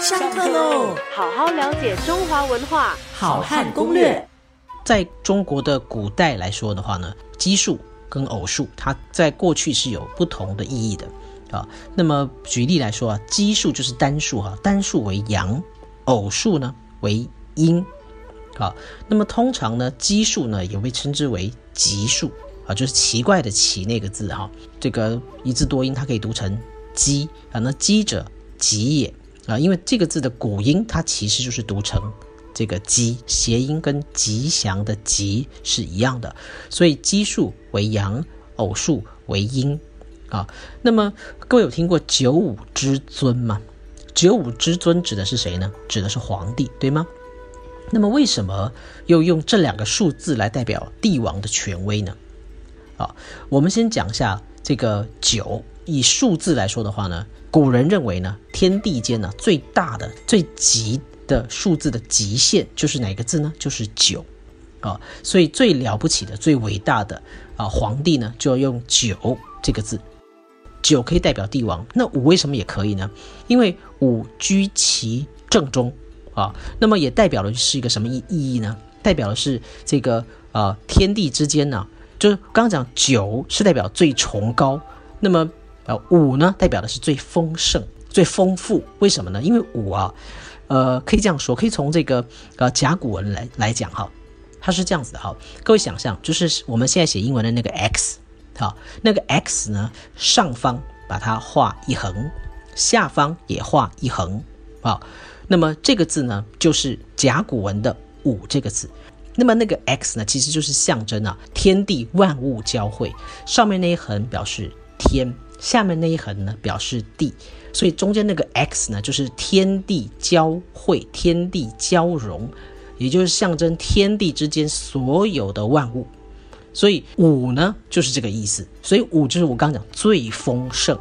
上课喽！好好了解中华文化，好汉攻略。在中国的古代来说的话呢，奇数跟偶数，它在过去是有不同的意义的啊。那么举例来说啊，奇数就是单数哈，单数为阳，偶数呢为阴。好，那么通常呢，奇数呢也被称之为奇数啊，就是奇怪的奇那个字哈。这个一字多音，它可以读成奇啊。那奇者吉也啊，因为这个字的古音它其实就是读成这个吉，谐音跟吉祥的吉是一样的，所以奇数为阳，偶数为阴啊。那么各位有听过九五之尊吗？九五之尊指的是谁呢？指的是皇帝，对吗？那么为什么又用这两个数字来代表帝王的权威呢？啊，我们先讲一下这个九，以数字来说的话呢，古人认为呢，天地间呢最大的、最极的数字的极限就是哪个字呢？就是九啊，所以最了不起的、最伟大的啊皇帝呢，就要用九这个字，九可以代表帝王。那五为什么也可以呢？因为五居其正中。啊，那么也代表的是一个什么意意义呢？代表的是这个呃天地之间呢，就是刚刚讲九是代表最崇高，那么呃五呢代表的是最丰盛、最丰富。为什么呢？因为五啊，呃可以这样说，可以从这个呃甲骨文来来讲哈，它是这样子的哈。各位想象，就是我们现在写英文的那个 x，好，那个 x 呢上方把它画一横，下方也画一横，啊。那么这个字呢，就是甲骨文的“五”这个字。那么那个 x 呢，其实就是象征啊，天地万物交汇。上面那一横表示天，下面那一横呢表示地。所以中间那个 x 呢，就是天地交汇、天地交融，也就是象征天地之间所有的万物。所以五呢，就是这个意思。所以五就是我刚刚讲最丰盛。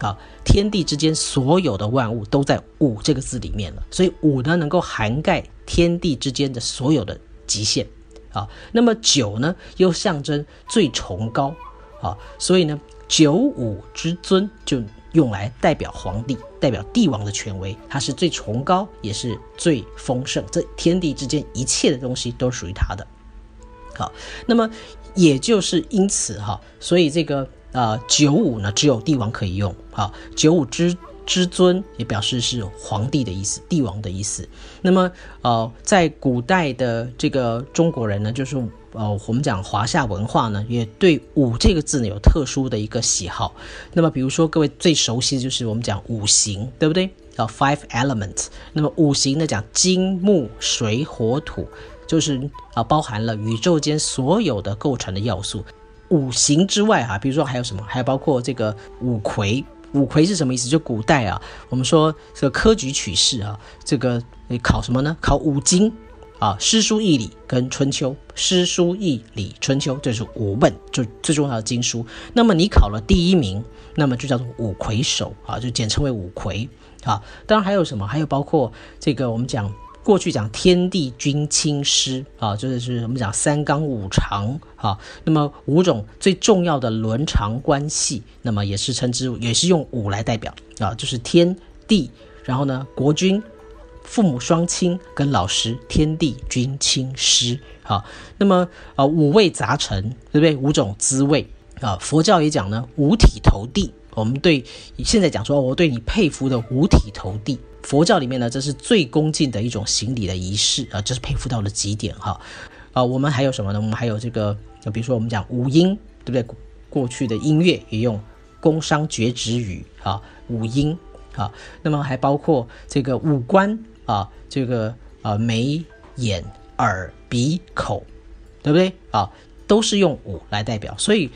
啊，天地之间所有的万物都在“五”这个字里面了，所以“五”呢能够涵盖天地之间的所有的极限。啊，那么九呢又象征最崇高。啊，所以呢九五之尊就用来代表皇帝、代表帝王的权威，它是最崇高，也是最丰盛。这天地之间一切的东西都属于他的。好，那么也就是因此哈，所以这个。啊，九五呢，只有帝王可以用。好，九五之之尊也表示是皇帝的意思，帝王的意思。那么，呃，在古代的这个中国人呢，就是呃，我们讲华夏文化呢，也对五这个字呢有特殊的一个喜好。那么，比如说各位最熟悉的就是我们讲五行，对不对？啊，five elements。那么五行呢，讲金木水火土，就是啊，包含了宇宙间所有的构成的要素。五行之外哈，比如说还有什么？还有包括这个五魁。五魁是什么意思？就古代啊，我们说这个科举取士啊，这个考什么呢？考五经啊，诗书易礼跟春秋。诗书易礼春秋，这是五本就最重要的经书。那么你考了第一名，那么就叫做五魁首啊，就简称为五魁啊。当然还有什么？还有包括这个我们讲。过去讲天地君亲师啊，就是是我们讲三纲五常啊，那么五种最重要的伦常关系，那么也是称之也是用五来代表啊，就是天地，然后呢国君、父母双亲跟老师，天地君亲师啊，那么啊五味杂陈，对不对？五种滋味啊，佛教也讲呢五体投地，我们对现在讲说我对你佩服的五体投地。佛教里面呢，这是最恭敬的一种行礼的仪式啊，这是佩服到了极点哈。啊，我们还有什么呢？我们还有这个，比如说我们讲五音，对不对？过去的音乐也用宫商角徵羽啊，五音啊。那么还包括这个五官啊，这个啊眉眼耳鼻口，对不对啊？都是用五来代表。所以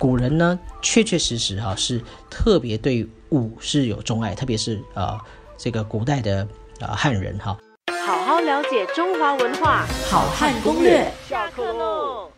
古人呢，确确实实哈是特别对武是有钟爱，特别是啊。这个古代的啊汉人哈，好好了解中华文化，好汉攻略，下课喽。